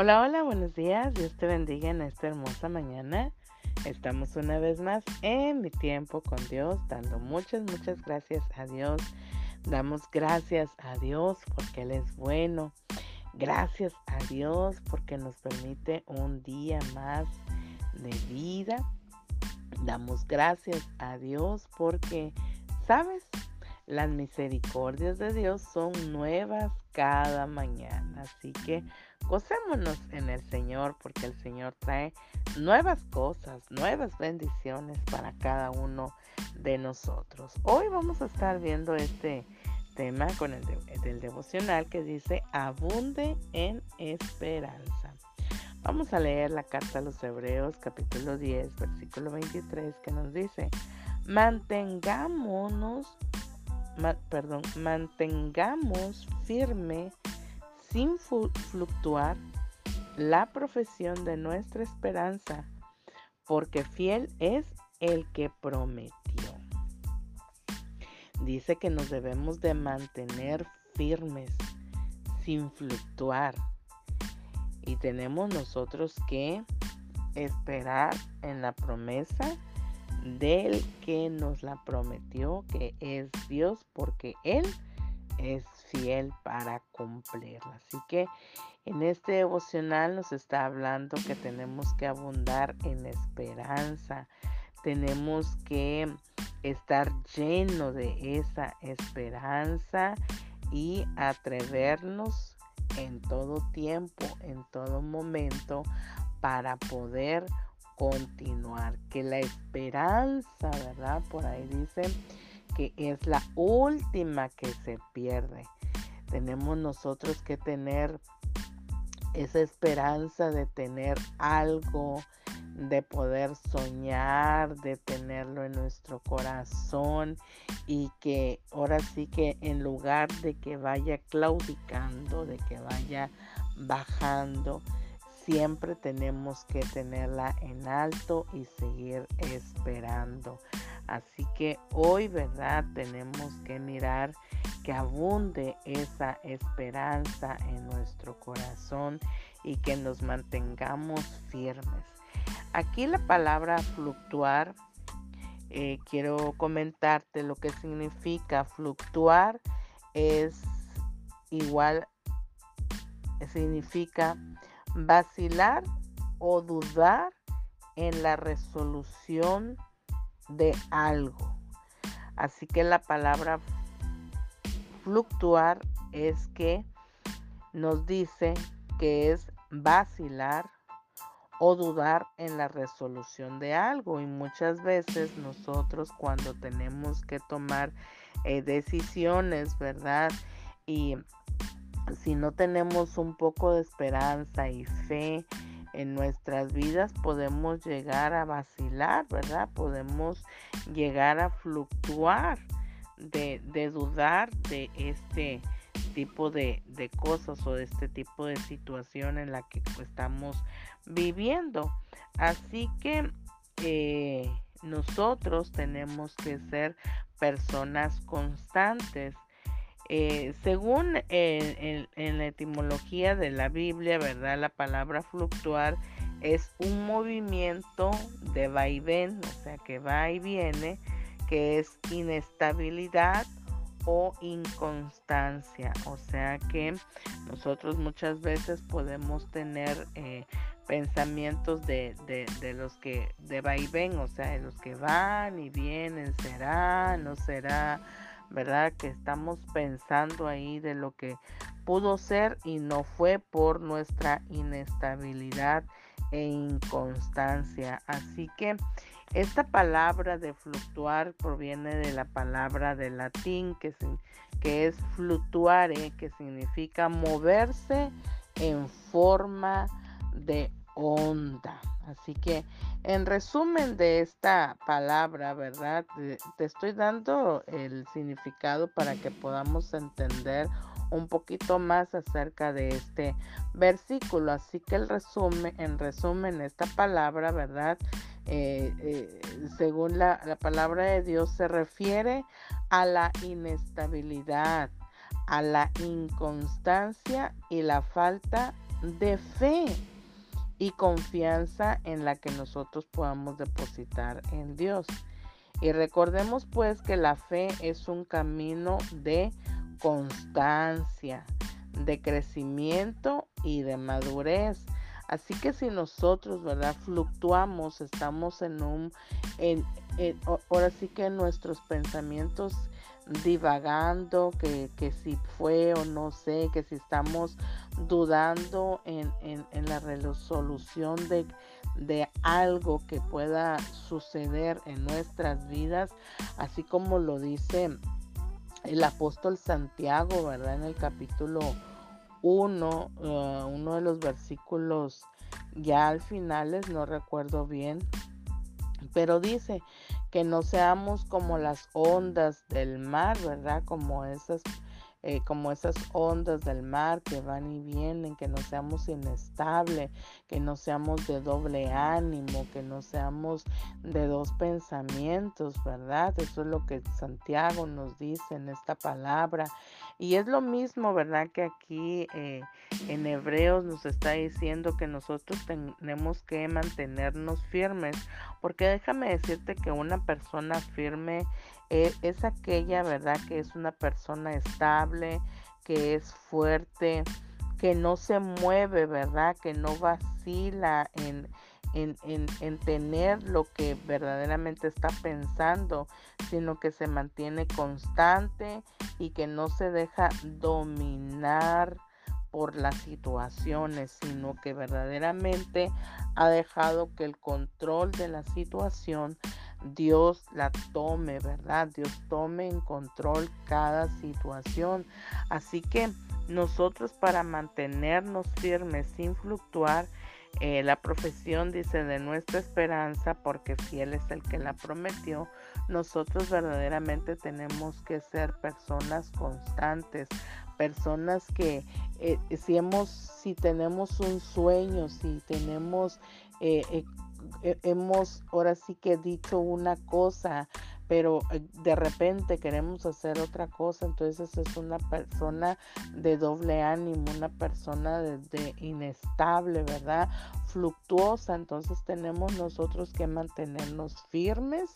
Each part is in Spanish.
Hola, hola, buenos días. Dios te bendiga en esta hermosa mañana. Estamos una vez más en mi tiempo con Dios, dando muchas, muchas gracias a Dios. Damos gracias a Dios porque Él es bueno. Gracias a Dios porque nos permite un día más de vida. Damos gracias a Dios porque, ¿sabes? Las misericordias de Dios son nuevas cada mañana. Así que gocémonos en el Señor porque el Señor trae nuevas cosas, nuevas bendiciones para cada uno de nosotros. Hoy vamos a estar viendo este tema con el del devocional que dice abunde en esperanza. Vamos a leer la carta a los Hebreos capítulo 10 versículo 23 que nos dice mantengámonos perdón, mantengamos firme sin fluctuar la profesión de nuestra esperanza, porque fiel es el que prometió. Dice que nos debemos de mantener firmes, sin fluctuar. Y tenemos nosotros que esperar en la promesa del que nos la prometió, que es Dios, porque Él es fiel para cumplirla. Así que en este devocional nos está hablando que tenemos que abundar en esperanza, tenemos que estar lleno de esa esperanza y atrevernos en todo tiempo, en todo momento, para poder continuar, que la esperanza, ¿verdad? Por ahí dice que es la última que se pierde. Tenemos nosotros que tener esa esperanza de tener algo, de poder soñar, de tenerlo en nuestro corazón y que ahora sí que en lugar de que vaya claudicando, de que vaya bajando, siempre tenemos que tenerla en alto y seguir esperando. Así que hoy, ¿verdad? Tenemos que mirar que abunde esa esperanza en nuestro corazón y que nos mantengamos firmes. Aquí la palabra fluctuar, eh, quiero comentarte lo que significa fluctuar es igual, significa vacilar o dudar en la resolución de algo. Así que la palabra fluctuar es que nos dice que es vacilar o dudar en la resolución de algo y muchas veces nosotros cuando tenemos que tomar eh, decisiones, ¿verdad? Y si no tenemos un poco de esperanza y fe en nuestras vidas, podemos llegar a vacilar, ¿verdad? Podemos llegar a fluctuar, de, dudar de este tipo de, cosas o de este tipo de situación en la que estamos viviendo. Así que eh, nosotros tenemos que ser personas constantes eh, según en, la etimología de la Biblia, ¿verdad? La palabra fluctuar es un movimiento de vaivén, o sea, que va y viene, que es inestabilidad o inconstancia. O sea que nosotros muchas veces podemos tener eh, pensamientos de, de, los que de vaivén, o sea, de los que van y vienen, será, no será ¿verdad? Que estamos pensando ahí de lo que pudo ser y no fue por nuestra inestabilidad e inconstancia. Así que esta palabra de fluctuar proviene de la palabra de latín que, que es fluctuare, que significa moverse en forma de onda. Así que en resumen de esta palabra, ¿verdad? Te estoy dando el significado para que podamos entender un poquito más acerca de este versículo. Así que el resumen, en resumen, esta palabra, ¿verdad? Eh, eh, según la, la palabra de Dios, se refiere a la inestabilidad, a la inconstancia y la falta de fe y confianza en la que nosotros podamos depositar en Dios. Y recordemos pues que la fe es un camino de constancia, de crecimiento y de madurez. Así que si nosotros, ¿verdad? Fluctuamos, estamos en un, ahora sí que nuestros pensamientos divagando, que, si fue o no sé, que si estamos dudando en, la resolución de, de, algo que pueda suceder en nuestras vidas, así como lo dice el apóstol Santiago, ¿verdad? En el capítulo 1, eh, uno de los versículos ya al finales, no recuerdo bien, pero dice que no seamos como las ondas del mar, ¿verdad? Como esas eh, como esas ondas del mar que van y vienen, que no seamos inestables, que no seamos de doble ánimo, que no seamos de dos pensamientos, ¿verdad? Eso es lo que Santiago nos dice en esta palabra. Y es lo mismo, ¿verdad? Que aquí eh, en Hebreos nos está diciendo que nosotros tenemos que mantenernos firmes, porque déjame decirte que una persona firme e, es, aquella, ¿verdad? Que es una persona estable, que es fuerte, que no se mueve, ¿verdad? Que no vacila en, en, en, tener lo que verdaderamente está pensando, sino que se mantiene constante y que no se deja dominar por las situaciones, sino que verdaderamente ha dejado que el control de la situación Dios la tome, ¿verdad? Dios tome en control cada situación. Así que nosotros para mantenernos firmes sin fluctuar, eh, la profesión dice de nuestra esperanza, porque fiel es el que la prometió, nosotros verdaderamente tenemos que ser personas constantes, personas que eh, si hemos, si tenemos un sueño, si tenemos eh, hemos ahora sí que dicho una cosa, pero eh, de repente queremos hacer otra cosa, entonces es una persona de doble ánimo, una persona de, inestable, ¿verdad? Fluctuosa, entonces tenemos nosotros que mantenernos firmes,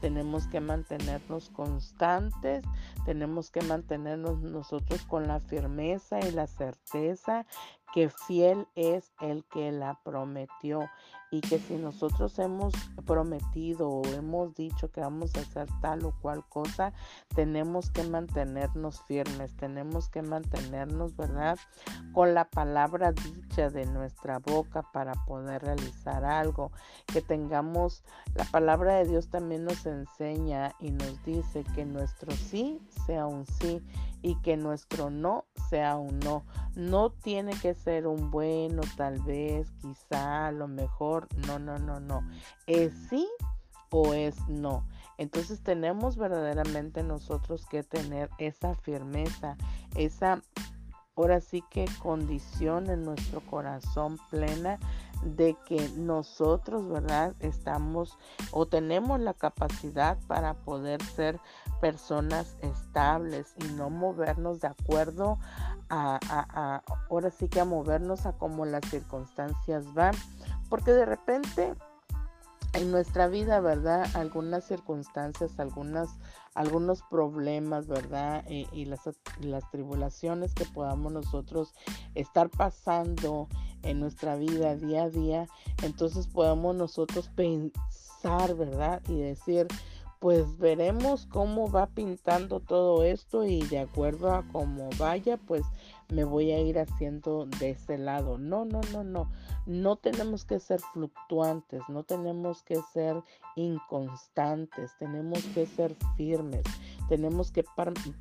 tenemos que mantenernos constantes, tenemos que mantenernos nosotros con la firmeza y la certeza que fiel es el que la prometió y que si nosotros hemos prometido o hemos dicho que vamos a hacer tal o cual cosa, tenemos que mantenernos firmes, tenemos que mantenernos, ¿verdad? Con la palabra dicha de nuestra boca para poder realizar algo, que tengamos, la palabra de Dios también nos enseña y nos dice que nuestro sí sea un sí y que nuestro no sea un no. No tiene que ser un bueno, tal vez, quizá, lo mejor. No, no, no, no. Es sí o es no. Entonces tenemos verdaderamente nosotros que tener esa firmeza, esa, ahora sí que condición en nuestro corazón plena de que nosotros, ¿verdad? Estamos o tenemos la capacidad para poder ser personas estables y no movernos de acuerdo a, a, ahora sí que a movernos a como las circunstancias van, porque de repente en nuestra vida, ¿verdad? Algunas circunstancias, algunas, algunos problemas, ¿verdad? Eh, y las, las tribulaciones que podamos nosotros estar pasando en nuestra vida día a día, entonces podemos nosotros pensar, ¿verdad? Y decir, pues veremos cómo va pintando todo esto y de acuerdo a cómo vaya, pues me voy a ir haciendo de ese lado. No, no, no, no. No tenemos que ser fluctuantes, no tenemos que ser inconstantes, tenemos que ser firmes, tenemos que,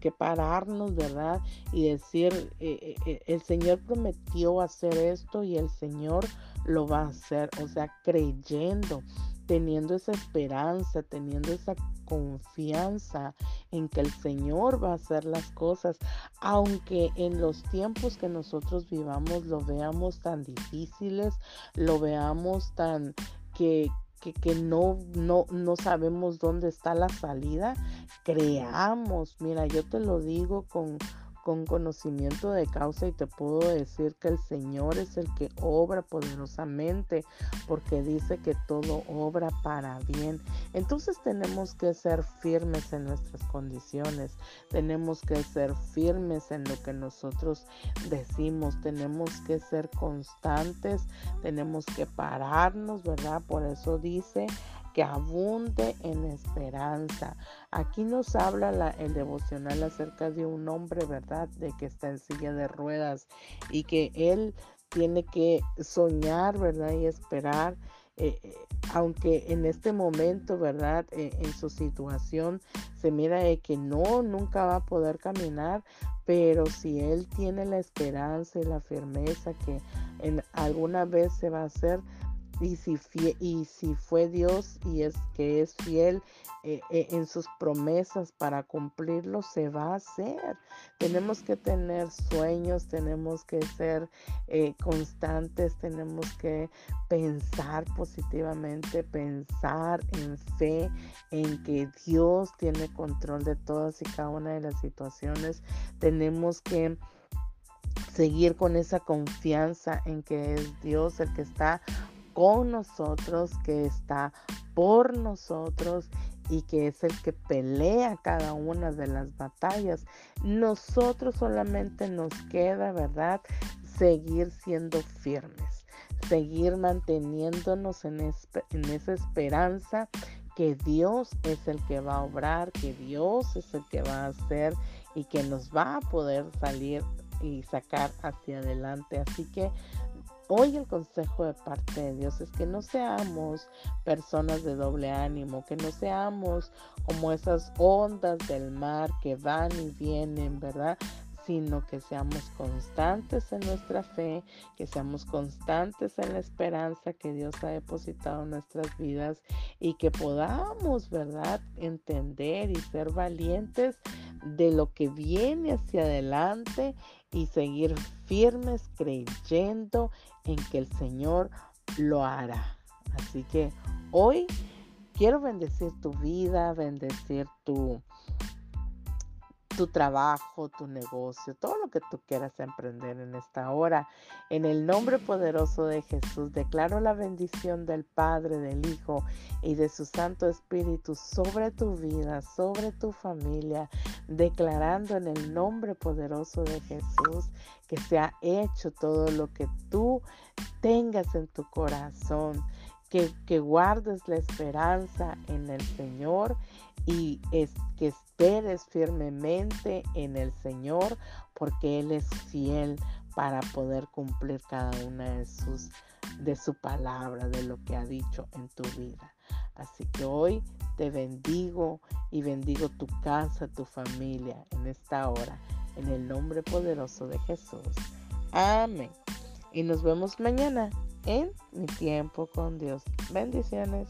que pararnos, ¿verdad? Y decir, eh, eh, el Señor prometió hacer esto y el Señor lo va a hacer, o sea, creyendo teniendo esa esperanza, teniendo esa confianza en que el Señor va a hacer las cosas, aunque en los tiempos que nosotros vivamos lo veamos tan difíciles, lo veamos tan que, que, no, no, no sabemos dónde está la salida, creamos, mira, yo te lo digo con, con conocimiento de causa y te puedo decir que el Señor es el que obra poderosamente porque dice que todo obra para bien. Entonces tenemos que ser firmes en nuestras condiciones, tenemos que ser firmes en lo que nosotros decimos, tenemos que ser constantes, tenemos que pararnos, ¿verdad? Por eso dice que abunde en esperanza. Aquí nos habla el devocional acerca de un hombre, ¿verdad? De que está en silla de ruedas y que él tiene que soñar, ¿verdad? Y esperar. Eh, eh, aunque en este momento, ¿verdad? Eh, en su situación se mira de que no, nunca va a poder caminar, pero si él tiene la esperanza y la firmeza que en alguna vez se va a hacer, y si, y si fue Dios y es que es fiel eh, eh, en sus promesas para cumplirlo, se va a hacer. Tenemos que tener sueños, tenemos que ser eh, constantes, tenemos que pensar positivamente, pensar en fe, en que Dios tiene control de todas y cada una de las situaciones. Tenemos que seguir con esa confianza en que es Dios el que está con nosotros, que está por nosotros y que es el que pelea cada una de las batallas. Nosotros solamente nos queda, ¿verdad? Seguir siendo firmes, seguir manteniéndonos en, en esa esperanza que Dios es el que va a obrar, que Dios es el que va a hacer y que nos va a poder salir y sacar hacia adelante. Así que Hoy el consejo de parte de Dios es que no seamos personas de doble ánimo, que no seamos como esas ondas del mar que van y vienen, ¿verdad? sino que seamos constantes en nuestra fe, que seamos constantes en la esperanza que Dios ha depositado en nuestras vidas y que podamos, ¿verdad?, entender y ser valientes de lo que viene hacia adelante y seguir firmes creyendo en que el Señor lo hará. Así que hoy quiero bendecir tu vida, bendecir tu, tu trabajo, tu negocio, todo lo que tú quieras emprender en esta hora. En el nombre poderoso de Jesús, declaro la bendición del Padre, del Hijo y de su Santo Espíritu sobre tu vida, sobre tu familia, declarando en el nombre poderoso de Jesús que se ha hecho todo lo que tú tengas en tu corazón. Que, que guardes la esperanza en el Señor y es, que esperes firmemente en el Señor porque Él es fiel para poder cumplir cada una de sus de su palabra, de lo que ha dicho en tu vida. Así que hoy te bendigo y bendigo tu casa, tu familia en esta hora, en el nombre poderoso de Jesús. Amén. Y nos vemos mañana en mi tiempo con Dios. Bendiciones.